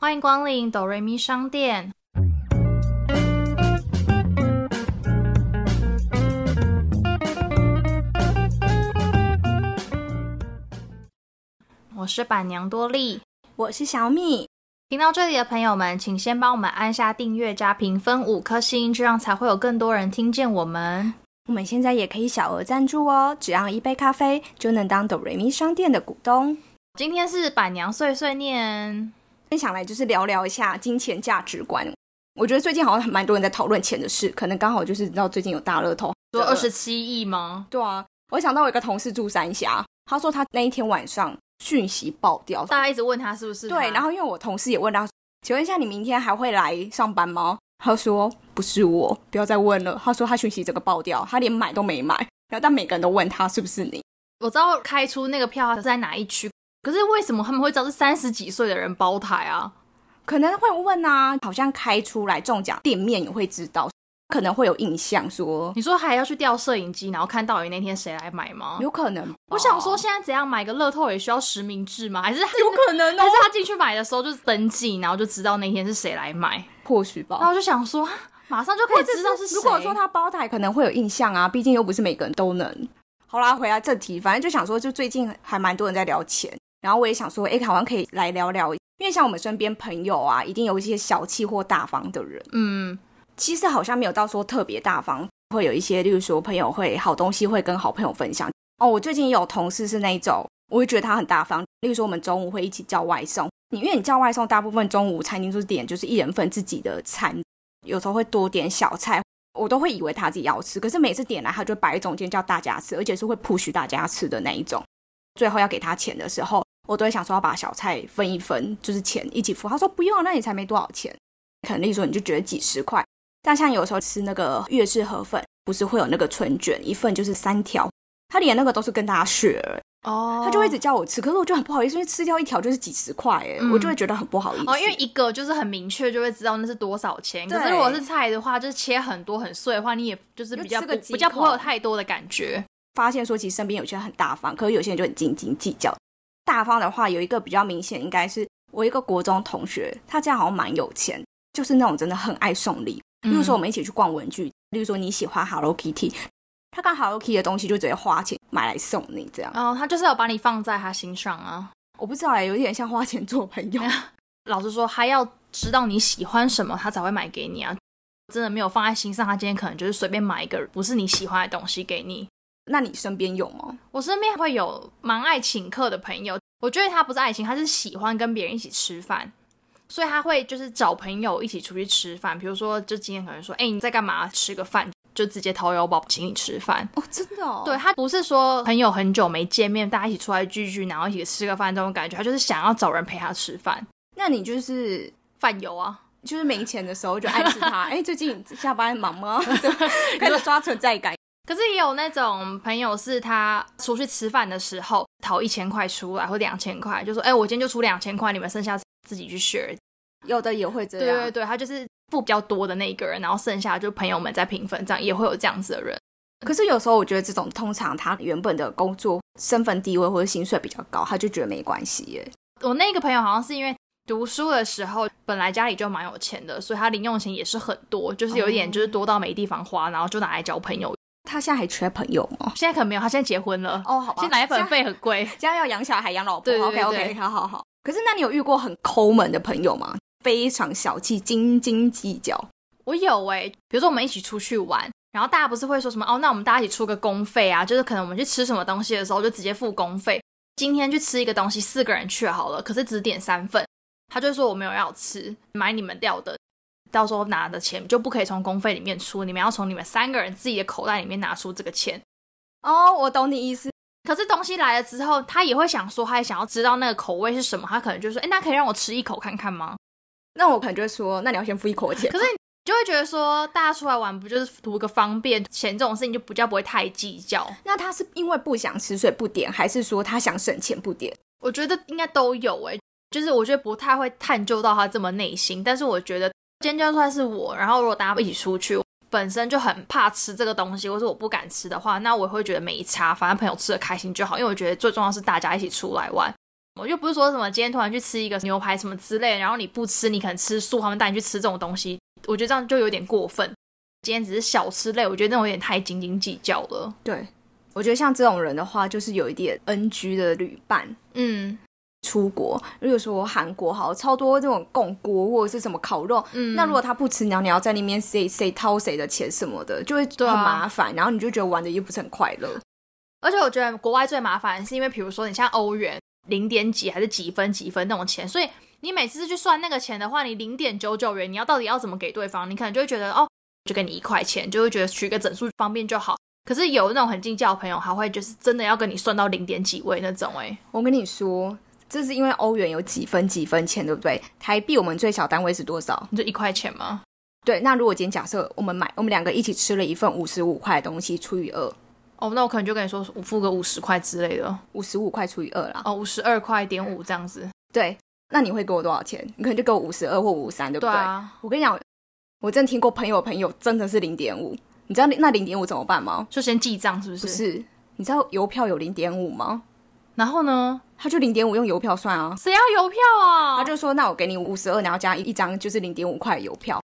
欢迎光临哆瑞咪商店。我是板娘多莉，我是小米。听到这里的朋友们，请先帮我们按下订阅加评分五颗星，这样才会有更多人听见我们。我们现在也可以小额赞助哦，只要一杯咖啡就能当哆瑞咪商店的股东。今天是板娘碎碎念，分享来就是聊聊一下金钱价值观。我觉得最近好像蛮多人在讨论钱的事，可能刚好就是知道最近有大乐透，说二十七亿吗？对啊，我想到我一个同事住三峡，他说他那一天晚上讯息爆掉，大家一直问他是不是对，然后因为我同事也问他，请问一下你明天还会来上班吗？他说不是我，不要再问了。他说他讯息整个爆掉，他连买都没买，然后但每个人都问他是不是你。我知道开出那个票是在哪一区，可是为什么他们会知道是三十几岁的人包台啊？可能会问啊，好像开出来中奖店面也会知道，可能会有印象说。你说还要去调摄影机，然后看到底那天谁来买吗？有可能。我想说，现在怎样买个乐透也需要实名制吗？还是 有可能？还是他进去买的时候就是登记，然后就知道那天是谁来买？或许吧。然后我就想说，马上就可以知道是谁。如果说他包台，可能会有印象啊，毕竟又不是每个人都能。好啦，回来正题，反正就想说，就最近还蛮多人在聊钱，然后我也想说，哎，好像可以来聊聊。因为像我们身边朋友啊，一定有一些小气或大方的人。嗯，其实好像没有到说特别大方，会有一些，例如说朋友会好东西会跟好朋友分享。哦，我最近有同事是那一种，我会觉得他很大方。例如说我们中午会一起叫外送，你因为你叫外送，大部分中午餐厅就是点就是一人份自己的餐，有时候会多点小菜，我都会以为他自己要吃，可是每次点来他就摆中间叫大家吃，而且是会 push 大家吃的那一种。最后要给他钱的时候。我都会想说要把小菜分一分，就是钱一起付。他说不用，那你才没多少钱。可能例如说你就觉得几十块，但像有时候吃那个粤式河粉，不是会有那个春卷，一份就是三条，他连那个都是跟大家 share 哦，他就会一直叫我吃，可是我就很不好意思，因为吃掉一条就是几十块，哎，我就会觉得很不好意思。哦，因为一个就是很明确，就会知道那是多少钱。可是如果是菜的话，就是切很多很碎的话，你也就是比较比较不会有太多的感觉。发现说其实身边有些人很大方，可是有些人就很斤斤计较。大方的话有一个比较明显，应该是我一个国中同学，他家好像蛮有钱，就是那种真的很爱送礼。例如说我们一起去逛文具，例如说你喜欢 Hello Kitty，他看 Hello Kitty 的东西就直接花钱买来送你这样。哦，他就是要把你放在他心上啊。我不知道哎，有点像花钱做朋友。老实说，他要知道你喜欢什么，他才会买给你啊。真的没有放在心上，他今天可能就是随便买一个不是你喜欢的东西给你。那你身边有吗？我身边会有蛮爱请客的朋友。我觉得他不是爱情，他是喜欢跟别人一起吃饭，所以他会就是找朋友一起出去吃饭。比如说，就今天可能说，哎，你在干嘛？吃个饭，就直接掏腰包请你吃饭。哦，真的？哦？对他不是说朋友很久没见面，大家一起出来聚聚，然后一起吃个饭这种感觉，他就是想要找人陪他吃饭。那你就是饭友啊，就是没钱的时候就爱吃他。哎，最近下班忙吗？开始抓存在感。可是也有那种朋友，是他出去吃饭的时候掏一千块出来，或两千块，就说：“哎，我今天就出两千块，你们剩下自己去 share。”有的也会这样。对对对，他就是付比较多的那一个人，然后剩下就朋友们在平分，这样也会有这样子的人。可是有时候我觉得这种通常他原本的工作身份地位或者薪水比较高，他就觉得没关系耶。我那个朋友好像是因为读书的时候本来家里就蛮有钱的，所以他零用钱也是很多，就是有一点就是多到没地方花，然后就拿来交朋友。他现在还缺朋友吗？现在可能没有，他现在结婚了。哦，好吧。现在奶粉费很贵，现在要养小孩、养老婆。对，OK OK，好好好。可是，那你有遇过很抠门的朋友吗？非常小气、斤斤计较。我有哎，比如说我们一起出去玩，然后大家不是会说什么哦？那我们大家一起出个公费啊？就是可能我们去吃什么东西的时候，就直接付公费。今天去吃一个东西，四个人去好了，可是只点三份，他就说我没有要吃，买你们掉的。到时候拿的钱就不可以从公费里面出，你们要从你们三个人自己的口袋里面拿出这个钱。哦，我懂你意思。可是东西来了之后，他也会想说，他也想要知道那个口味是什么，他可能就说，哎，那可以让我吃一口看看吗？那我可能就会说，那你要先付一口钱。可是你就会觉得说，大家出来玩不就是图个方便？钱这种事情就比较不会太计较。那他是因为不想吃所以不点，还是说他想省钱不点？我觉得应该都有哎，就是我觉得不太会探究到他这么内心，但是我觉得。今天就算是我，然后如果大家一起出去，本身就很怕吃这个东西，或是我不敢吃的话，那我会觉得没差，反正朋友吃的开心就好。因为我觉得最重要是大家一起出来玩。我又不是说什么今天突然去吃一个牛排什么之类，然后你不吃，你可能吃素，他们带你去吃这种东西，我觉得这样就有点过分。今天只是小吃类，我觉得那种有点太斤斤计较了。对，我觉得像这种人的话，就是有一点 NG 的旅伴。嗯，出国，如果说韩国好超多这种供锅或者是什么烤肉，嗯那如果他不吃，然后你要在那边谁谁掏谁的钱什么的，就会对啊很麻烦，然后你就觉得玩的又不是很快乐。而且我觉得国外最麻烦的是因为，比如说你像欧元零点几还是几分几分那种钱，所以你每次去算那个钱的话，你零点九九元，你要到底要怎么给对方？你可能就会觉得哦，就给你一块钱，就会觉得取个整数方便就好。可是有那种很计较的朋友，还会就是真的要跟你算到零点几位那种、欸，我跟你说，这是因为欧元有几分几分钱，对不对？台币我们最小单位是多少？你就一块钱吗？对，那如果今天假设我们买，我们两个一起吃了一份五十五块的东西，除以二，哦，那我可能就跟你说，我付个五十块之类的，五十五块除以二啦。哦，五十二块点五这样子。对，那你会给我多少钱？你可能就给我五十二或五三，对不对？对啊，我跟你讲，我真的听过朋友朋友真的是零点五，你知道那零点五怎么办吗？就先记账是不是？不是，你知道邮票有零点五吗？然后呢？他就零点五用邮票算啊。谁要邮票啊？他就说：“那我给你五十二，然后加一张就是零点五块的邮票。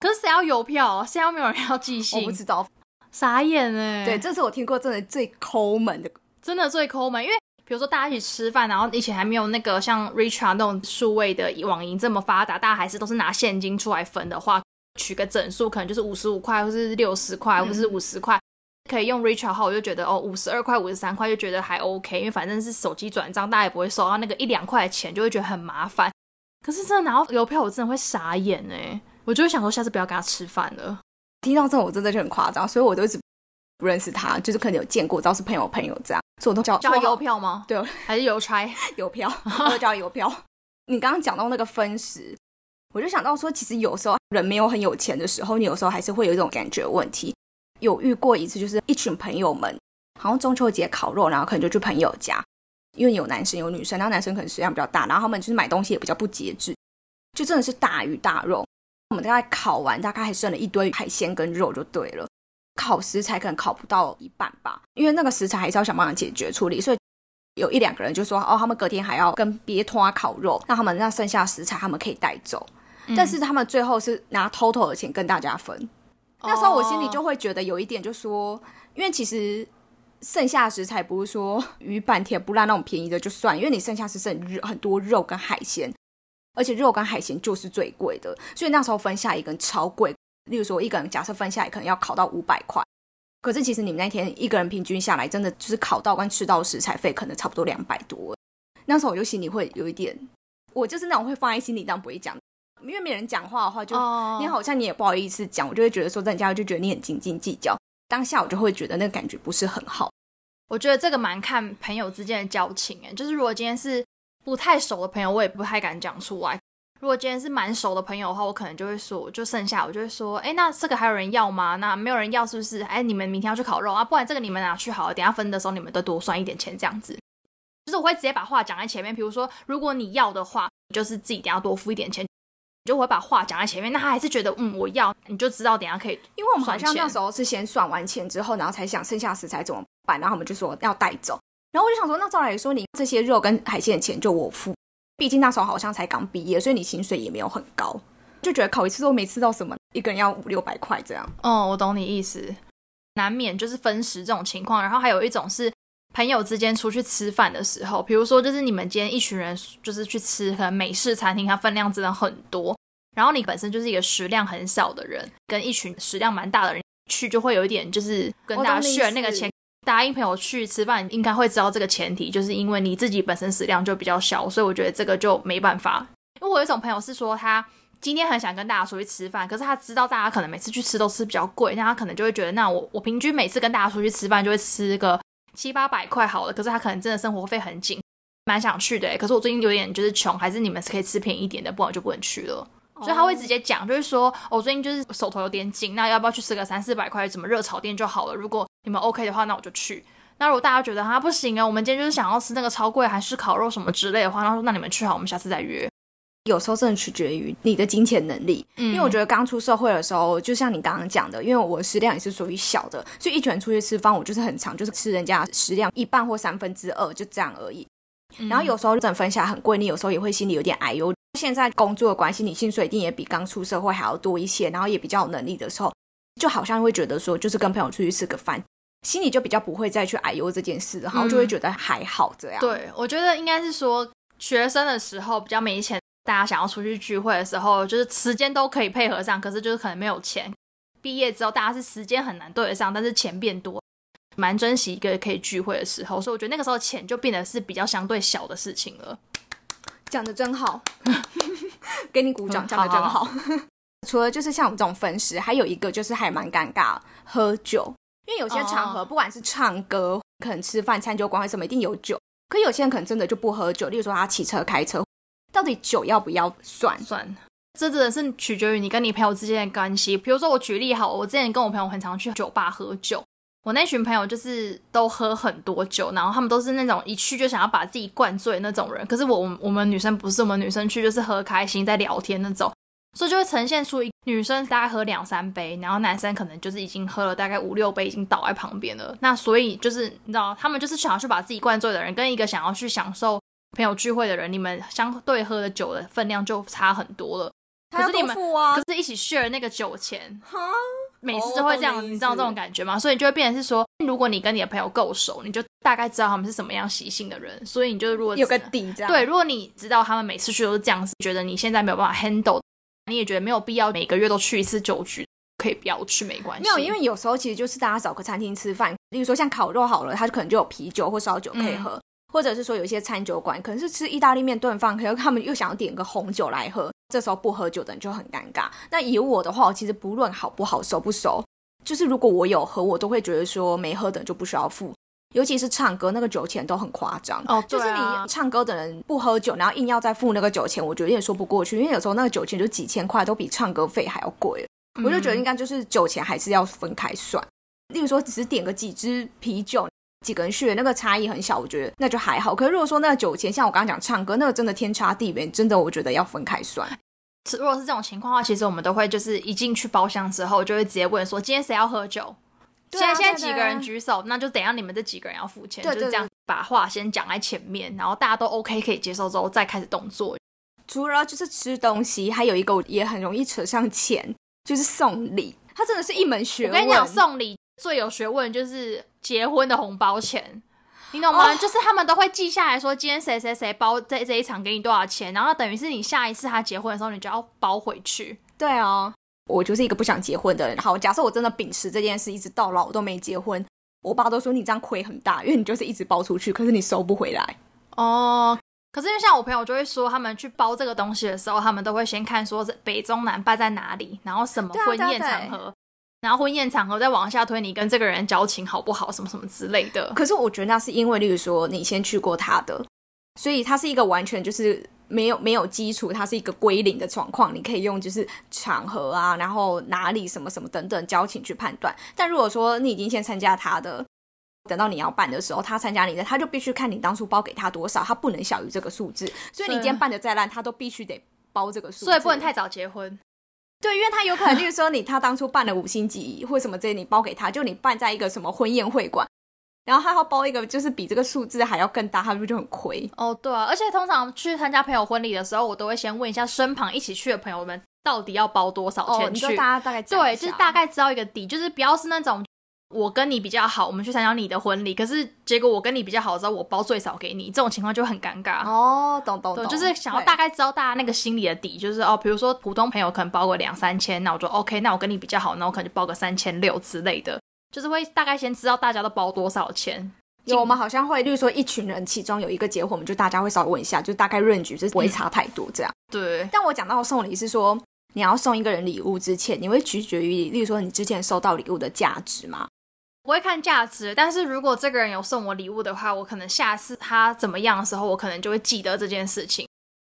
可是谁要邮票？现在没有人要寄信”我信不，知道，傻眼哎！对，，这是我听过真的最抠门的。真的最抠门，因为比如说大家一起吃饭，然后以前还没有那个像 Richard 那种数位的网银这么发达，大家还是都是拿现金出来分的话，取个整数可能就是五十五块，或是六十块，或是五十块。可以用 Richard 号，我就觉得哦，五十二块、五十三块就觉得还 OK，因为反正是手机转账，大家也不会收到那个一两块的钱，就会觉得很麻烦。可是真的拿到邮票，我真的会傻眼哎，我就会想说下次不要跟他吃饭了。听到这种我真的就很夸张，所以我都一直不认识他，就是可能有见过，知道是朋友朋友这样，所以我都叫叫他邮票吗？对，还是邮差？邮票，我都叫邮票。你刚刚讲到那个分时，我就想到说，其实有时候人没有很有钱的时候，你有时候还是会有一种感觉问题。有遇过一次，就是一群朋友们，好像中秋节烤肉，然后可能就去朋友家，因为有男生有女生，然后男生可能食量比较大，然后他们就是买东西也比较不节制，就真的是大鱼大肉。我们大概烤完，大概还剩了一堆海鲜跟肉就对了。烤食材可能烤不到一半吧，因为那个食材还是要想办法解决处理，所以有一两个人就说，哦，他们隔天还要跟别拖烤肉，那他们那剩下食材他们可以带走，但是他们最后是拿 total 的钱跟大家分。那时候我心里就会觉得有一点，就说，因为其实剩下的食材不是说 鱼板铁不烂那种便宜的就算，因为你剩下是剩肉很多肉跟海鲜，而且肉跟海鲜就是最贵的，所以那时候分下一个人超贵。例如说一个人假设分下来可能要烤到五百块，可是其实你们那天一个人平均下来，真的就是烤到跟吃到的食材费可能差不多两百多。那时候我就心里会有一点，我就是那种会放在心里但不会讲，因为没人讲话的话就。哦你好像你也不好意思讲，我就会觉得说人家就觉得你很斤斤计较，当下我就会觉得那个感觉不是很好。我觉得这个蛮看朋友之间的交情哎，就是如果今天是不太熟的朋友，我也不太敢讲出来。如果今天是蛮熟的朋友的话，我可能就会说，就剩下我就会说，哎，那这个还有人要吗？那没有人要是不是？哎，你们明天要去烤肉啊，不然这个你们拿去好了，等下分的时候你们都多算一点钱这样子。就是我会直接把话讲在前面，比如说如果你要的话，就是自己等一下多付一点钱，就我会把话讲在前面。那他还是觉得嗯我要，你就知道等下可以因为我们好像那时候是先算完钱之后，然后才想剩下食材怎么办，然后我们就说要带走。然后我就想说，那照来说，你这些肉跟海鲜的钱就我付，毕竟那时候好像才刚毕业，所以你薪水也没有很高，就觉得考一次都没吃到什么，一个人要五六百块这样。哦，我懂你意思，难免就是分食这种情况。然后还有一种是朋友之间出去吃饭的时候，比如说就是你们今天一群人就是去吃可能美式餐厅，它分量真的很多，然后你本身就是一个食量很小的人，跟一群食量蛮大的人去，就会有一点就是跟大家我懂你意 share 那个思钱。答应朋友去吃饭，应该会知道这个前提，就是因为你自己本身食量就比较小，所以我觉得这个就没办法。因为我有一种朋友是说他今天很想跟大家出去吃饭，可是他知道大家可能每次去吃都吃比较贵，那他可能就会觉得，那我我平均每次跟大家出去吃饭就会吃个七八百块好了，可是他可能真的生活费很紧，蛮想去的欸，可是我最近有点就是穷，还是你们是可以吃便宜一点的，不然我就不能去了。所以他会直接讲，就是说，哦我最近就是手头有点紧，那要不要去吃个三四百块什么热炒店就好了？如果你们 OK 的话，那我就去。那如果大家觉得他不行啊，我们今天就是想要吃那个超贵韩式烤肉什么之类的话，那说那你们去好，我们下次再约。有时候真的取决于你的金钱能力，嗯因为我觉得刚出社会的时候，就像你刚刚讲的，因为我食量也是属于小的，所以一群人出去吃饭，我就是很常就是吃人家食量一半或三分之二，就这样而已。然后有时候整分下来很贵，你有时候也会心里有点哎呦。现在工作的关系，你薪水一定也比刚出社会还要多一些，然后也比较有能力的时候，就好像会觉得说，就是跟朋友出去吃个饭，心里就比较不会再去哎呦这件事，然后就会觉得还好这样。对，我觉得应该是说，学生的时候比较没钱，大家想要出去聚会的时候，就是时间都可以配合上，可是就是可能没有钱。毕业之后，大家是时间很难对得上，但是钱变多，蛮珍惜一个可以聚会的时候，所以我觉得那个时候钱就变得是比较相对小的事情了。讲的真好，给你鼓掌，讲的真好。除了就是像我们这种分食，还有一个就是还蛮尴尬，喝酒。因为有些场合，不管是唱歌，可能吃饭、餐酒馆什么，一定有酒。可有些人可能真的就不喝酒，例如说他骑车、开车，到底酒要不要算？算。这真的是取决于你跟你朋友之间的关系。比如说我举例好，我之前跟我朋友很常去酒吧喝酒。我那群朋友就是都喝很多酒，然后他们都是那种一去就想要把自己灌醉那种人。可是我我们女生不是，我们女生去就是喝开心，在聊天那种，所以就会呈现出一女生大概喝两三杯，然后男生可能就是已经喝了大概五六杯，已经倒在旁边了。那所以就是你知道，他们就是想要去把自己灌醉的人，跟一个想要去享受朋友聚会的人，你们相对喝的酒的分量就差很多了。可是你们可是一起 share 那个酒钱。每次都会这样，你知道这种感觉吗？所以就会变成是说，如果你跟你的朋友够熟，你就大概知道他们是什么样习性的人。所以你就如果有个底，这样对。如果你知道他们每次去都是这样子，觉得你现在没有办法 handle，你也觉得没有必要每个月都去一次酒局，可以不要去没关系。没有，因为有时候其实就是大家找个餐厅吃饭，例如说像烤肉好了，他可能就有啤酒或烧酒可以喝。或者是说有一些餐酒馆可能是吃意大利面炖饭，可是他们又想要点个红酒来喝，这时候不喝酒的人就很尴尬。那以我的话，我其实不论好不好、熟不熟，就是如果我有喝，我都会觉得说没喝的就不需要付。尤其是唱歌那个酒钱都很夸张哦，就是你唱歌的人不喝酒，然后硬要再付那个酒钱，我觉得也说不过去。因为有时候那个酒钱就几千块，都比唱歌费还要贵。我就觉得应该就是酒钱还是要分开算。例如说只是点个几支啤酒。几个人去那个差异很小，我觉得那就还好。可是如果说那个酒钱，像我刚刚讲唱歌，那个真的天差地远，真的我觉得要分开算。如果是这种情况的话，其实我们都会就是一进去包厢之后，就会直接问说今天谁要喝酒？现在现在几个人举手，那就等下你们这几个人要付钱，就是这样把话先讲在前面，然后大家都 OK 可以接受之后，再开始动作。除了就是吃东西，还有一个也很容易扯上钱，就是送礼。它真的是一门学问。我跟你讲，送礼最有学问就是。结婚的红包钱，你懂吗？就是他们都会记下来说，今天谁谁谁包这这一场给你多少钱，然后等于是你下一次他结婚的时候，你就要包回去。对啊，我就是一个不想结婚的人。好，假设我真的秉持这件事，一直到老我都没结婚，我爸都说你这样亏很大，因为你就是一直包出去，可是你收不回来。哦，可是因为像我朋友就会说，他们去包这个东西的时候，他们都会先看说是北中南办在哪里，然后什么婚宴场合。然后婚宴场合再往下推，你跟这个人交情好不好，什么什么之类的。可是我觉得那是因为，例如说你先去过他的，所以他是一个完全就是没有没有基础，它是一个归零的状况。你可以用就是场合啊，然后哪里什么什么等等交情去判断。但如果说你已经先参加他的，等到你要办的时候，他参加你的，他就必须看你当初包给他多少，他不能小于这个数字。所以你今天办的再烂，他都必须得包这个数。所以不能太早结婚。对，因为他有可能就是说，你他当初办了五星级或什么这些，你包给他，就你办在一个什么婚宴会馆，然后他要包一个就是比这个数字还要更大，他不是就很亏？哦，对啊，而且通常去参加朋友婚礼的时候，我都会先问一下身旁一起去的朋友们，到底要包多少钱去？大家大概对，就是大概知道一个底，就是不要是那种。我跟你比较好，我们去参加你的婚礼，可是结果我跟你比较好的时候，我包最少给你，这种情况就很尴尬。哦，懂懂懂，就是想要大概知道大家那个心里的底，就是哦，比如说普通朋友可能包个两三千，那我就 OK，那我跟你比较好，那我可能就包个三千六之类的，就是会大概先知道大家都包多少钱。有，我们好像会，例如说一群人其中有一个结婚，我们就大家会稍微问一下，就大概润局，就是不会差太多这样。对。但我讲到送礼是说，你要送一个人礼物之前，你会取决于，例如说你之前收到礼物的价值吗？不会看价值，但是如果这个人有送我礼物的话，我可能下次他怎么样的时候，我可能就会记得这件事情。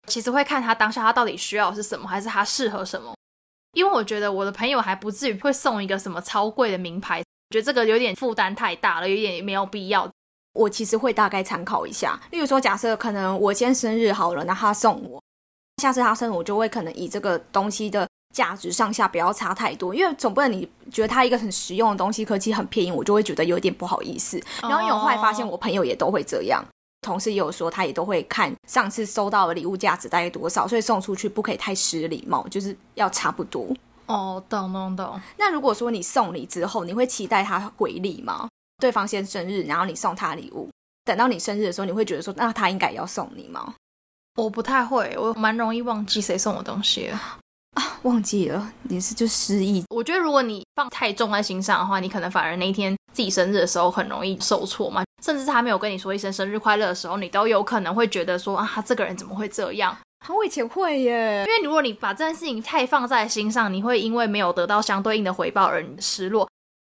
其实会看他当下他到底需要是什么，还是他适合什么。因为我觉得我的朋友还不至于会送一个什么超贵的名牌，觉得这个有点负担太大了，有点没有必要。我其实会大概参考一下，例如说假设可能我今天生日好了，那他送我，下次他生日我就会可能以这个东西的。价值上下不要差太多，因为总不能你觉得它一个很实用的东西，可其实很便宜，我就会觉得有点不好意思。然后因为我后来发现，我朋友也都会这样，同事也有说，他也都会看上次收到的礼物价值大概多少，所以送出去不可以太失礼貌，就是要差不多。哦，懂懂懂。那如果说你送礼之后，你会期待他回礼吗？对方先生日，然后你送他礼物，等到你生日的时候，你会觉得说，那他应该要送你吗？我不太会，我蛮容易忘记谁送我东西啊，忘记了，你是就失忆。我觉得如果你放太重在心上的话，你可能反而那一天自己生日的时候很容易受挫嘛。甚至他没有跟你说一声生日快乐的时候，你都有可能会觉得说啊，他这个人怎么会这样？我以前会耶，因为如果你把这件事情太放在心上，你会因为没有得到相对应的回报而失落。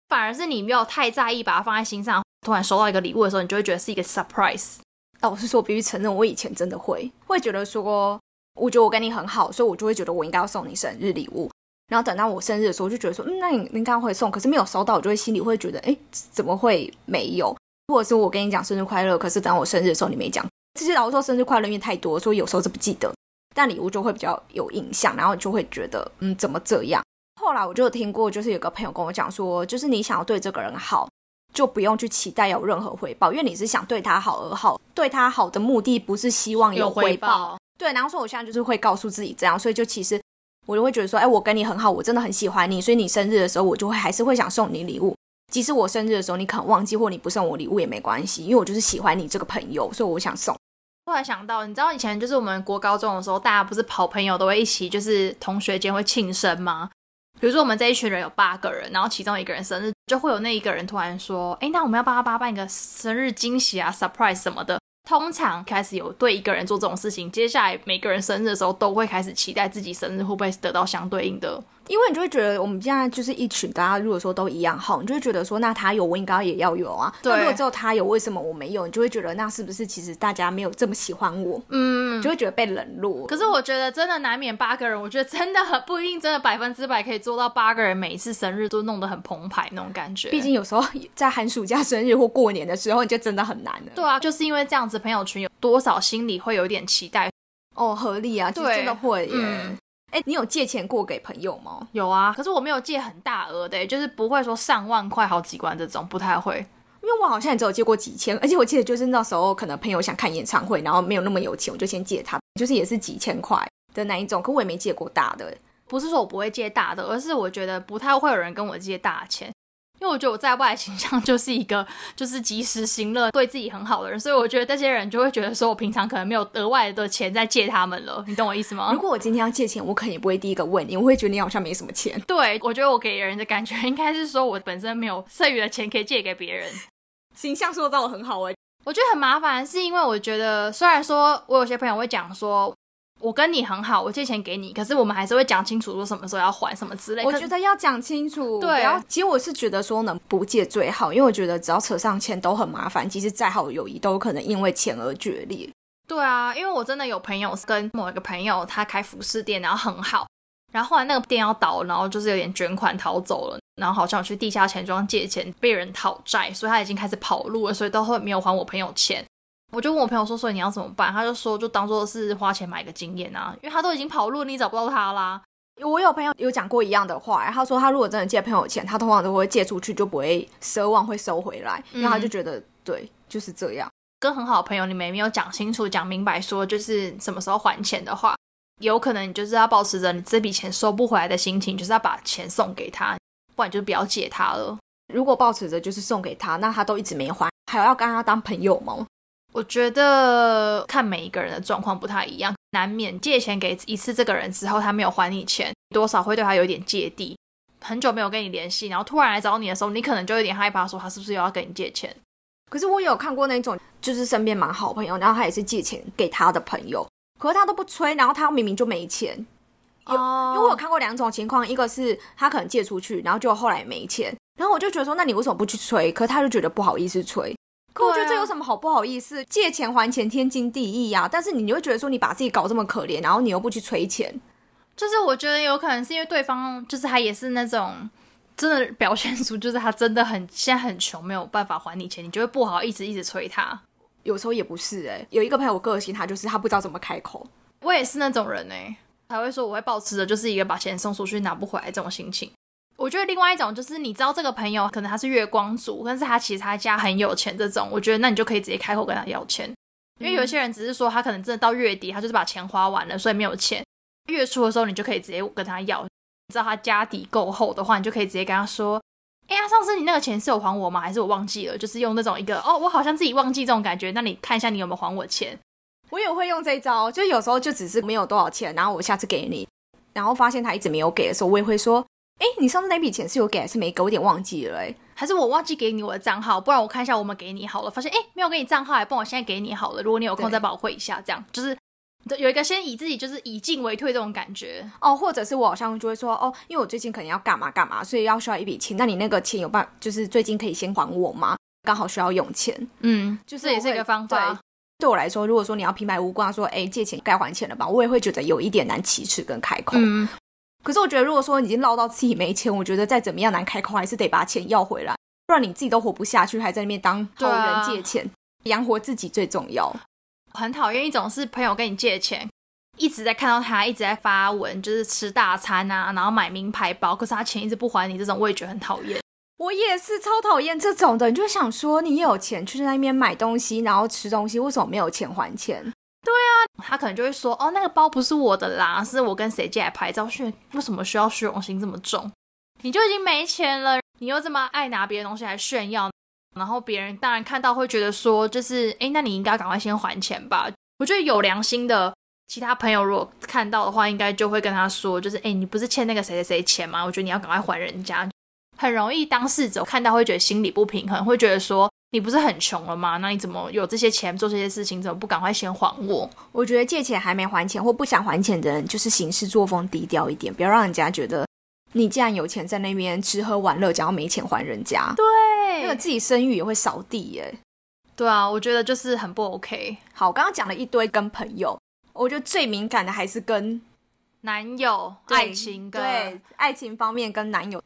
反而是你没有太在意，把它放在心上，突然收到一个礼物的时候，你就会觉得是一个 surprise。老实说，我必须承认，我以前真的会会觉得说，我觉得我跟你很好，所以我就会觉得我应该要送你生日礼物。然后等到我生日的时候，我就觉得说，嗯，那你应该会送，可是没有收到，我就会心里会觉得，哎，怎么会没有？或者是我跟你讲生日快乐，可是等我生日的时候你没讲。这些老说，生日快乐因为太多，所以有时候是不记得，但礼物就会比较有印象，然后就会觉得，嗯，怎么这样？后来我就听过，就是有个朋友跟我讲说，就是你想要对这个人好，就不用去期待有任何回报，因为你是想对他好而好，对他好的目的不是希望有回报。对，然后说我现在就是会告诉自己这样，所以就其实我就会觉得说，哎，我跟你很好，我真的很喜欢你，所以你生日的时候，我就会还是会想送你礼物。即使我生日的时候你可能忘记或你不送我礼物也没关系，因为我就是喜欢你这个朋友，所以我想送。突然想到，你知道以前就是我们国高中的时候，大家不是跑朋友都会一起，就是同学间会庆生吗？比如说我们这一群人有八个人，然后其中一个人生日，就会有那一个人突然说：“哎，那我们要帮他办一个生日惊喜啊，surprise 什么的。”通常开始有对一个人做这种事情，接下来每个人生日的时候都会开始期待自己生日会不会得到相对应的。因为你就会觉得我们现在就是一群大家，如果说都一样好，你就会觉得说，那他有我应该也要有啊。对。如果只有他有，为什么我没有？你就会觉得那是不是其实大家没有这么喜欢我？嗯。就会觉得被冷落。可是我觉得真的难免八个人，我觉得真的很不一定，真的百分之百可以做到八个人每一次生日都弄得很澎湃那种感觉。毕竟有时候在寒暑假生日或过年的时候，你就真的很难了。对啊，就是因为这样子，朋友圈有多少心里会有点期待哦，合理啊，就真的会耶。哎，你有借钱过给朋友吗？有啊，可是我没有借很大额的，就是不会说上万块、好几万这种，不太会。因为我好像也只有借过几千，而且我记得就是那时候可能朋友想看演唱会，然后没有那么有钱，我就先借他，就是也是几千块的那一种。可我也没借过大的，不是说我不会借大的，而是我觉得不太会有人跟我借大钱。因为我觉得我在外形象就是一个 就是及时行乐、对自己很好的人，所以我觉得这些人就会觉得说我平常可能没有额外的钱在借他们了，你懂我意思吗？如果我今天要借钱，我肯定不会第一个问你，我会觉得你好像没什么钱。对，我觉得我给人的感觉应该是说我本身没有剩余的钱可以借给别人，形象塑造的很好哎。我觉得很麻烦，是因为我觉得虽然说我有些朋友会讲说。我跟你很好，我借钱给你，可是我们还是会讲清楚说什么时候要还什么之类。我觉得要讲清楚，对。其实我是觉得说能不借最好，因为我觉得只要扯上钱都很麻烦，其实再好的友谊都有可能因为钱而决裂。对啊，因为我真的有朋友跟某一个朋友，他开服饰店，然后很好，然后后来那个店要倒，然后就是有点卷款逃走了，然后好像去地下钱庄借钱被人讨债，所以他已经开始跑路了，所以都会没有还我朋友钱。我就问我朋友说：“所以你要怎么办？”他就说：“就当做是花钱买个经验啊，因为他都已经跑路，你找不到他啦。”我有朋友有讲过一样的话，他说他如果真的借朋友钱，他通常都会借出去，就不会奢望会收回来，因为他就觉得对，就是这样。跟很好的朋友，你们没有讲清楚、讲明白，说就是什么时候还钱的话，有可能你就是要保持着你这笔钱收不回来的心情，就是要把钱送给他，不然就不要借他了。如果保持着就是送给他，那他都一直没还，还要跟他当朋友吗？我觉得看每一个人的状况不太一样，难免借钱给一次这个人之后，他没有还你钱，多少会对他有点芥蒂。很久没有跟你联系，然后突然来找你的时候，你可能就有点害怕，说他是不是又要跟你借钱？可是我有看过那种，就是身边蛮好朋友，然后他也是借钱给他的朋友，可是他都不催，然后他明明就没钱。有，因为我有看过两种情况，一个是他可能借出去，然后就后来没钱，然后我就觉得说，那你为什么不去催？可他就觉得不好意思催。可我觉得这有什么好不好意思？借钱还钱天经地义呀。但是你就会觉得说，你把自己搞这么可怜，然后你又不去催钱，就是我觉得有可能是因为对方就是他也是那种真的表现出就是他真的很现在很穷，没有办法还你钱，你就会不好意思一直催他。有时候也不是哎，有一个朋友个性，他就是他不知道怎么开口。我也是那种人哎，才会说我会保持着就是一个把钱送出去拿不回来这种心情。我觉得另外一种就是，你知道这个朋友可能他是月光族，但是他其实他家很有钱，这种我觉得那你就可以直接开口跟他要钱。因为有些人只是说他可能真的到月底，他就是把钱花完了，所以没有钱。月初的时候，你就可以直接跟他要，你知道他家底够厚的话，你就可以直接跟他说：“哎呀，上次你那个钱是有还我吗？还是我忘记了？”就是用那种一个哦，我好像自己忘记这种感觉。那你看一下你有没有还我钱？我也会用这招，就有时候就只是没有多少钱，然后我下次给你，然后发现他一直没有给的时候，我也会说：“哎，你上次那笔钱是有给还是没给？我有点忘记了，哎，还是我忘记给你我的账号？不然我看一下我们给你好了，发现哎没有给你账号，还帮我现在给你好了。如果你有空再帮我汇一下，这样就是。”有一个先以自己就是以进为退这种感觉哦，或者是我好像就会说哦，因为我最近可能要干嘛干嘛，所以要需要一笔钱。那你那个钱有办，就是最近可以先还我吗？刚好需要用钱，嗯，就是也是一个方法。对我来说，如果说你要平白无故说哎借钱该还钱了吧，我也会觉得有一点难启齿跟开口。嗯，可是我觉得如果说已经唠到自己没钱，我觉得再怎么样难开口，还是得把钱要回来，不然你自己都活不下去，还在那边当好人借钱，养活自己最重要。很讨厌一种是朋友跟你借钱，一直在看到他一直在发文，就是吃大餐啊，然后买名牌包，可是他钱一直不还你，这种我也觉得很讨厌。我也是超讨厌这种的，你就想说你有钱去那边买东西，然后吃东西，为什么没有钱还钱？对啊，他可能就会说，哦，那个包不是我的啦，是我跟谁借来拍照去，为什么需要虚荣心这么重？你就已经没钱了，你又这么爱拿别的东西来炫耀。然后别人当然看到会觉得说，就是哎，那你应该赶快先还钱吧。我觉得有良心的其他朋友如果看到的话，应该就会跟他说，就是哎，你不是欠那个谁谁谁钱吗？我觉得你要赶快还人家。很容易当事者看到会觉得心里不平衡，会觉得说你不是很穷了吗？那你怎么有这些钱做这些事情？怎么不赶快先还我？我觉得借钱还没还钱或不想还钱的人，就是行事作风低调一点，不要让人家觉得你既然有钱在那边吃喝玩乐，只要没钱还人家。对。那个自己声誉也会扫地耶，对啊，我觉得就是很不 OK。好，刚刚讲了一堆跟朋友，我觉得最敏感的还是跟男友爱情，对爱情方面跟男友。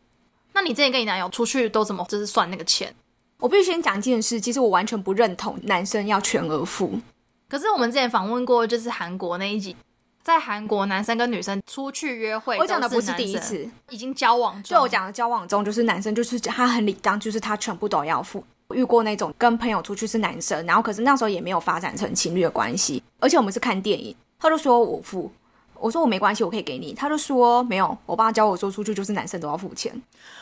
那你之前跟你男友出去都怎么就是算那个钱？我必须先讲一件事，其实我完全不认同男生要全额付。可是我们之前访问过，就是韩国那一集。在韩国，男生跟女生出去约会，我讲的不是第一次，已经交往。就我讲的交往中，就是男生就是他很理当，就是他全部都要付。遇过那种跟朋友出去是男生，然后可是那时候也没有发展成情侣的关系，而且我们是看电影，他就说我付，我说我没关系，我可以给你，他就说没有，我爸教我说出去就是男生都要付钱。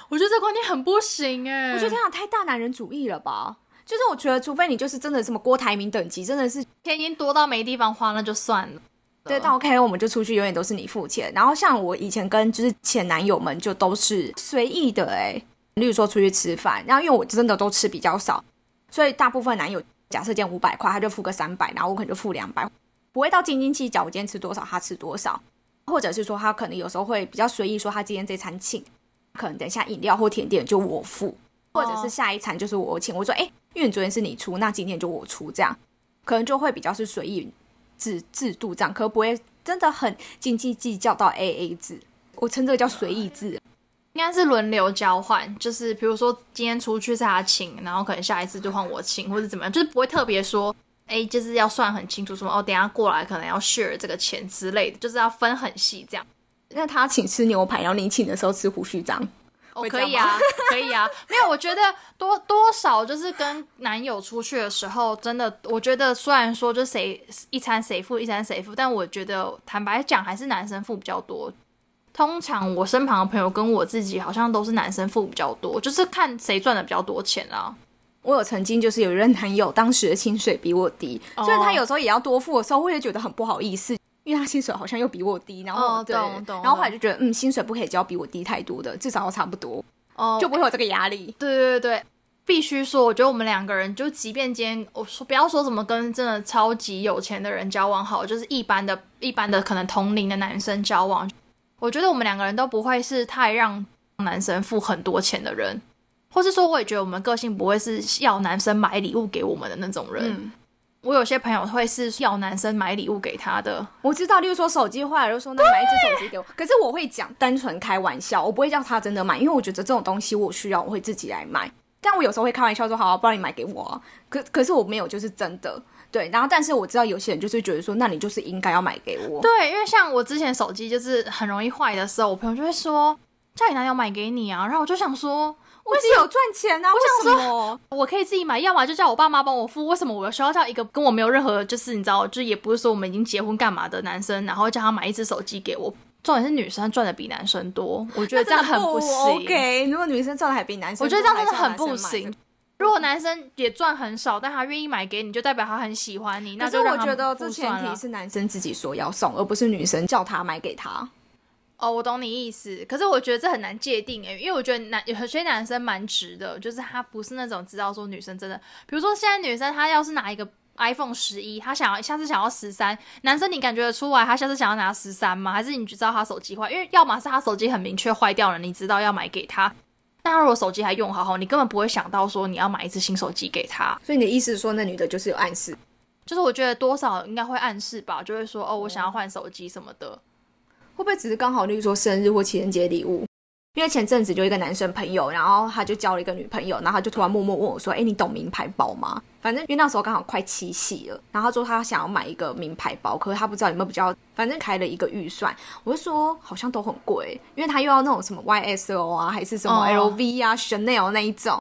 我觉得这观念很不行哎，我觉得这样太大男人主义了吧？就是我觉得，除非你就是真的什么郭台铭等级，真的是钱已经多到没地方花，那就算了。对，到 OK，我们就出去，永远都是你付钱。然后像我以前跟就是前男友们，就都是随意的哎。例如说出去吃饭，然后因为我真的都吃比较少，所以大部分男友假设今天五百块，他就付个三百，然后我可能就付两百，不会到斤斤计较我今天吃多少，他吃多少。或者是说他可能有时候会比较随意，说他今天这餐请，可能等一下饮料或甜点就我付，或者是下一餐就是我请。我说哎，因为昨天是你出，那今天就我出，这样可能就会比较是随意。制制度这样，可不会真的很斤斤计较到 A A 制，我称这个叫随意制，应该是轮流交换，就是比如说今天出去是他请，然后可能下一次就换我请，或者怎么样，就是不会特别说，哎，就是要算很清楚，什么哦，等下过来可能要 share 这个钱之类的，就是要分很细这样。那他请吃牛排，然后你请的时候吃胡须章。哦，可以啊，可以啊，没有，我觉得多多少就是跟男友出去的时候，真的，我觉得虽然说就谁一餐谁付一餐谁付，但我觉得坦白讲还是男生付比较多。通常我身旁的朋友跟我自己好像都是男生付比较多，就是看谁赚的比较多钱啊。我有曾经就是有一任男友，当时的薪水比我低，所以他有时候也要多付的时候，我也觉得很不好意思。因为他薪水好像又比我低，然后对，然后后来就觉得，嗯，薪水不可以交比我低太多的，至少要差不多，哦，就不会有这个压力。对对对。对，必须说，我觉得我们两个人，就即便今天我说不要说什么跟真的超级有钱的人交往好，就是一般的、一般的可能同龄的男生交往，我觉得我们两个人都不会是太让男生付很多钱的人，或是说，我也觉得我们个性不会是要男生买礼物给我们的那种人。我有些朋友会是要男生买礼物给他的，我知道，例如说手机坏了，就说那买一只手机给我。可是我会讲单纯开玩笑，我不会叫他真的买，因为我觉得这种东西我需要，我会自己来买。但我有时候会开玩笑说，好，不然你买给我。可可是我没有，就是真的对。然后，但是我知道有些人就是觉得说，那你就是应该要买给我。对，因为像我之前手机就是很容易坏的时候，我朋友就会说叫你男友买给你啊。然后我就想说。我自己有赚钱啊，为什么？我可以自己买，要么就叫我爸妈帮我付。为什么我需要叫一个跟我没有任何就是你知道，就也不是说我们已经结婚干嘛的男生，然后叫他买一只手机给我？重点是女生赚的比男生多，我觉得这样很不行。OK，如果女生赚的还比男生，我觉得这样真的很不行。如果男生也赚很少，但他愿意买给你，就代表他很喜欢你。那可就是我觉得这前提是男生自己说要送，而不是女生叫他买给他。哦，我懂你意思。可是我觉得这很难界定诶，因为我觉得男有些男生蛮直的，就是他不是那种知道说女生真的，比如说现在女生她要是拿一个 iPhone 十一，她想要下次想要十三，男生你感觉得出来他下次想要拿十三吗？还是你知道他手机坏？因为要么是他手机很明确坏掉了，你知道要买给他。但如果手机还用好好，你根本不会想到说你要买一只新手机给他。所以你的意思是说，那女的就是有暗示？就是我觉得多少应该会暗示吧，就会说哦，我想要换手机什么的。会不会只是刚好，例如说生日或情人节礼物？因为前阵子就一个男生朋友，然后他就交了一个女朋友，然后他就突然默默问我说：“哎，你懂名牌包吗？”反正因为那时候刚好快七夕了，然后他说他想要买一个名牌包，可是他不知道有没有比较，反正开了一个预算，我就说好像都很贵，因为他又要那种什么 YSL 啊，还是什么哦 LV 啊、Chanel 那一种，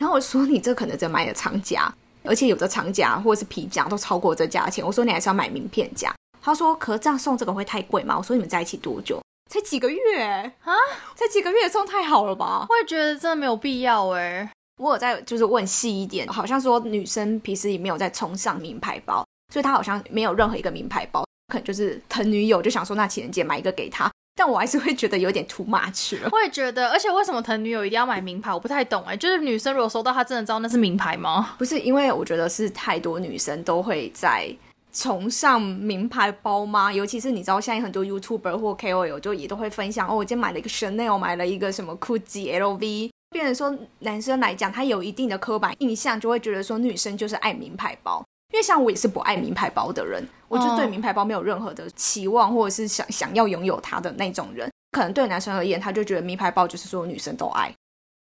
然后我说你这可能在买的厂家，而且有的厂家或者是皮夹都超过这价钱，我说你还是要买名片夹。他说：“可是这样送这个会太贵吗？”我说：“你们在一起多久？才几个月啊？才几个月送太好了吧我也觉得真的没有必要哎、？”我有在就是问细一点，好像说女生平时也没有在崇尚名牌包，所以她好像没有任何一个名牌包，可能就是疼女友就想说那情人节买一个给她，但我还是会觉得有点 too much 了。我也觉得，而且为什么疼女友一定要买名牌？我不太懂哎、就是女生如果收到，她真的知道那是名牌吗？不是因为我觉得是太多女生都会在崇尚名牌包吗？尤其是你知道现在很多 YouTuber 或 KOL 就也都会分享哦，我今天买了一个 Chanel，买了一个什么 Gucci、LV。变成说男生来讲，他有一定的刻板印象，就会觉得说女生就是爱名牌包。因为像我也是不爱名牌包的人，我就对哦名牌包没有任何的期望，或者是想想要拥有它的那种人。可能对男生而言，他就觉得名牌包就是所有女生都爱，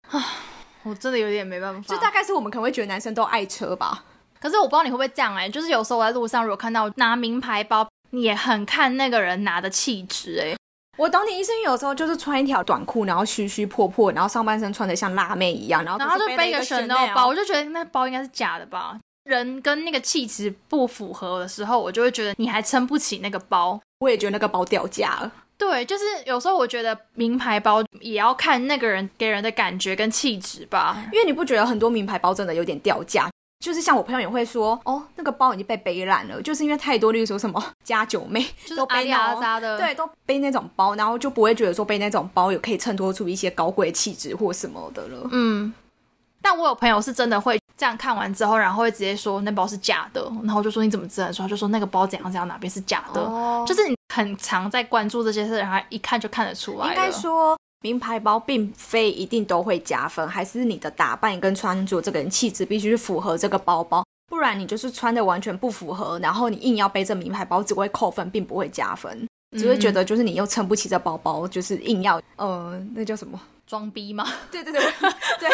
啊我真的有点没办法。就大概是我们可能会觉得男生都爱车吧。可是我不知道你会不会这样哎、就是有时候我在路上如果看到拿名牌包，你也很看那个人拿的气质哎。我懂你意思，因为有时候就是穿一条短裤，然后虚虚破破，然后上半身穿的像辣妹一样，然后然后就背一个 Chanel Chanel 包，我就觉得那包应该是假的吧。人跟那个气质不符合的时候，我就会觉得你还撑不起那个包。我也觉得那个包掉价了。对，就是有时候我觉得名牌包也要看那个人给人的感觉跟气质吧。因为你不觉得很多名牌包真的有点掉价？就是像我朋友也会说，哦，那个包已经被背烂了，就是因为太多，例如说什么家九妹，都就是阿里背那种阿扎的，对，都背那种包，然后就不会觉得说背那种包有可以衬托出一些高贵气质或什么的了。嗯。但我有朋友是真的会这样看完之后，然后会直接说那包是假的，然后我就说你怎么知道？说他就说那个包怎样怎样，哪边是假的，哦就是你很常在关注这些事，然后一看就看得出来了。应该说，名牌包并非一定都会加分，还是你的打扮跟穿着这个人气质必须符合这个包包，不然你就是穿的完全不符合，然后你硬要背这名牌包，只会扣分，并不会加分。只会觉得就是你又撑不起这包包，就是硬要呃，那叫什么？装逼吗？对对对对，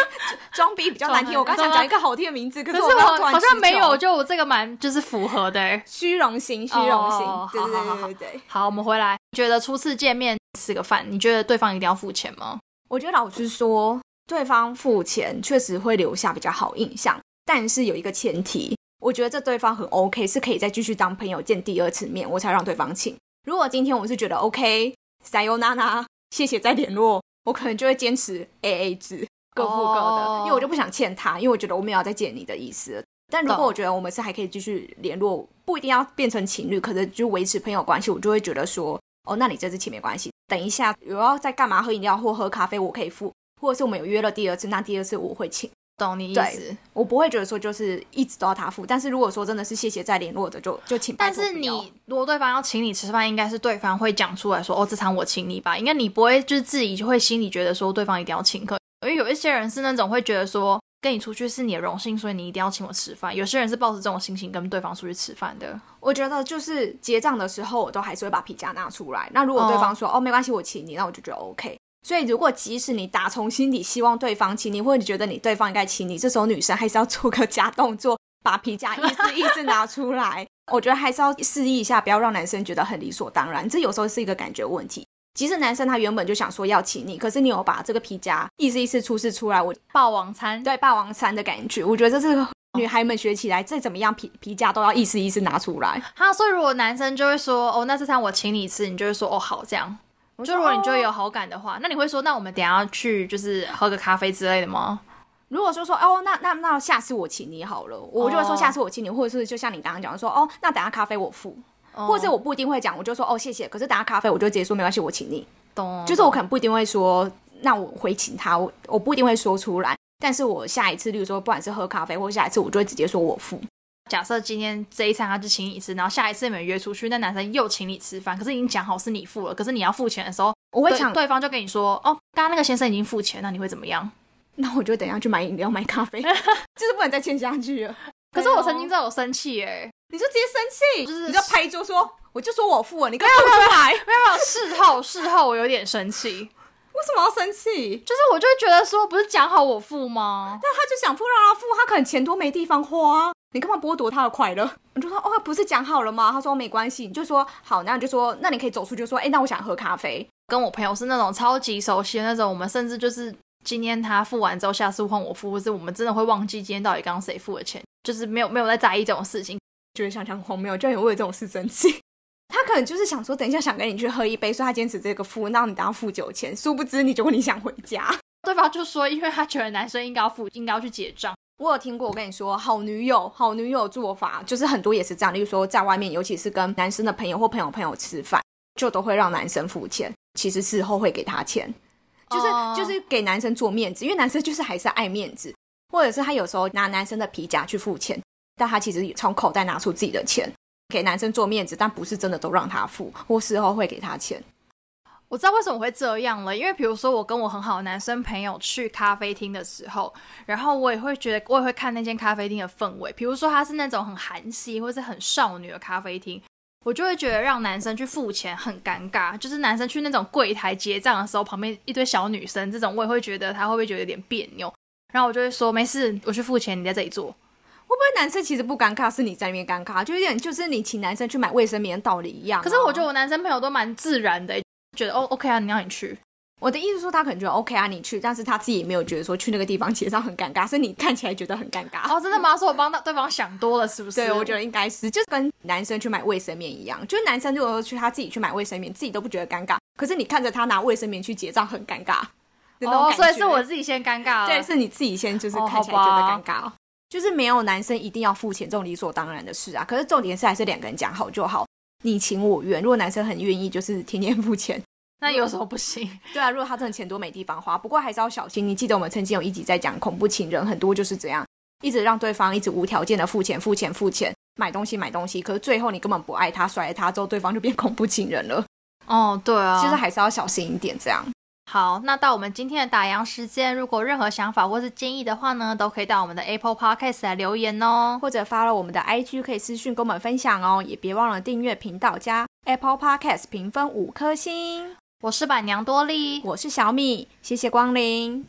装逼比较难听。我刚想讲一个好听的名字，可是我好像没有，就我这个蛮就是符合的欸。虚荣心，虚荣心哦，对对对对对。好，我们回来，觉得初次见面吃个饭，你觉得对方一定要付钱吗？我觉得老实说，对方付钱确实会留下比较好印象，但是有一个前提，我觉得这对方很 OK，是可以再继续当朋友见第二次面，我才让对方请。如果今天我是觉得 OK，塞尤娜娜，谢谢再联络，我可能就会坚持 AA 制，各付各的，哦因为我就不想欠他，因为我觉得我没有要再见你的意思。但如果我觉得我们是还可以继续联络，不一定要变成情侣，可是就维持朋友关系，我就会觉得说，哦，那你这次请没关系，等一下有要在干嘛喝饮料或喝咖啡，我可以付，或者是我们有约了第二次，那第二次我会请，懂你意对思。我不会觉得说就是一直都要他付。但是如果说真的是谢谢再联络的，就就请但是。你如果对方要请你吃饭，应该是对方会讲出来说：“哦，这餐我请你吧。”应该你不会就是自己就会心里觉得说对方一定要请客，因为有一些人是那种会觉得说跟你出去是你的荣幸，所以你一定要请我吃饭。有些人是抱着这种心情跟对方出去吃饭的。我觉得就是结账的时候，我都还是会把皮夹拿出来。那如果对方说哦没关系，我请你，那我就觉得 OK。所以如果即使你打从心底希望对方请你，或者你觉得你对方应该请你，这时候女生还是要做个假动作，把皮夹意思意思拿出来。我觉得还是要示意一下，不要让男生觉得很理所当然。这有时候是一个感觉问题。即使男生他原本就想说要请你，可是你有把这个皮夹意思意思出示出来，我霸王餐，对霸王餐的感觉，我觉得这是女孩们学起来再怎么样皮皮夹都要意思意思拿出来。哈，所以如果男生就会说哦，那这餐我请你吃，你就会说哦好这样。就如果你就有好感的话，那你会说那我们等下去就是喝个咖啡之类的吗？如果说说哦，那那那下次我请你好了，我就会说下次我请你，或者是就像你刚刚讲的说哦，那等下咖啡我付，或者是我不一定会讲，我就说哦谢谢，可是等下咖啡我就直接说没关系，我请你。懂，就是我可能不一定会说，那我回请他，我我不一定会说出来，但是我下一次，例如说不管是喝咖啡，或下一次我就会直接说我付。假设今天这一餐他就请你吃，然后下一次你们约出去，那男生又请你吃饭，可是已经讲好是你付了，可是你要付钱的时候，我会抢，对方就跟你说，哦，刚刚那个先生已经付钱，那你会怎么样？那我就等下去买饮料、买咖啡，就是不能再欠下去了。可是我曾经真的有生气哎，你就直接生气，就是你就拍桌说，我就说我付了，你跟我出来，没有没有，事后 事后我有点生气。为什么要生气？就是我就会觉得说，不是讲好我付吗？但他就想付，让他付，他可能钱多没地方花，你干嘛剥夺他的快乐？你就说哦，不是讲好了吗？他说没关系，你就说好，那你就说，那你可以走出，去说，哎，那我想喝咖啡。跟我朋友是那种超级熟悉的那种，我们甚至就是今天他付完之后，下次换我付，或是我们真的会忘记今天到底刚刚谁付的钱，就是没有没有在在意这种事情，觉得想想荒谬，就很为这种事生气。他可能就是想说，等一下想跟你去喝一杯，所以他坚持这个付，那你等下付酒钱。殊不知，你结果你想回家，对方就说，因为他觉得男生应该要付，应该要去结账。我有听过，我跟你说，好女友，好女友做法就是很多也是这样。例如说，在外面，尤其是跟男生的朋友或朋友朋友吃饭，就都会让男生付钱，其实事后会给他钱，就是就是给男生做面子，因为男生就是还是爱面子，或者是他有时候拿男生的皮夹去付钱，但他其实从口袋拿出自己的钱。给男生做面子，但不是真的都让他付，或事后会给他钱。我知道为什么会这样了，因为比如说我跟我很好的男生朋友去咖啡厅的时候，然后我也会觉得，我也会看那间咖啡厅的氛围。比如说他是那种很韩系或是很少女的咖啡厅，我就会觉得让男生去付钱很尴尬。就是男生去那种柜台结账的时候，旁边一堆小女生，这种我也会觉得他会不会觉得有点别扭。然后我就会说没事，我去付钱，你在这里坐。会不会男生其实不尴尬，是你在那边尴尬，就有点就是你请男生去买卫生棉的道理一样。可是我觉得我男生朋友都蛮自然的，觉得哦 OK 啊，你让你去。我的意思说他可能觉得 OK 啊，你去，但是他自己也没有觉得说去那个地方结账很尴尬，是你看起来觉得很尴尬。哦，真的吗？是我帮到对方想多了，是不是？对，我觉得应该是，就跟男生去买卫生棉一样，就是男生如果说去他自己去买卫生棉，自己都不觉得尴尬，可是你看着他拿卫生棉去结账很尴尬。哦，所以是我自己先尴尬了。对，是你自己先就是看起来觉得尴尬。就是没有男生一定要付钱这种理所当然的事啊。可是重点是还是两个人讲好就好，你情我愿。如果男生很愿意，就是天天付钱，那有什么不行？对啊，如果他真的钱多没地方花，不过还是要小心。你记得我们曾经有一集在讲恐怖情人，很多就是这样，一直让对方一直无条件的付钱、付钱、付钱，买东西、买东西。可是最后你根本不爱他，甩了他之后，对方就变恐怖情人了。哦，对啊，其实还是要小心一点，这样。好，那到我们今天的打烊时间，如果任何想法或是建议的话呢，都可以到我们的 Apple Podcast 来留言哦，或者发了我们的 IG 可以私讯跟我们分享哦，也别忘了订阅频道加 Apple Podcast 评分五颗星。我是板娘多莉，我是小米，谢谢光临。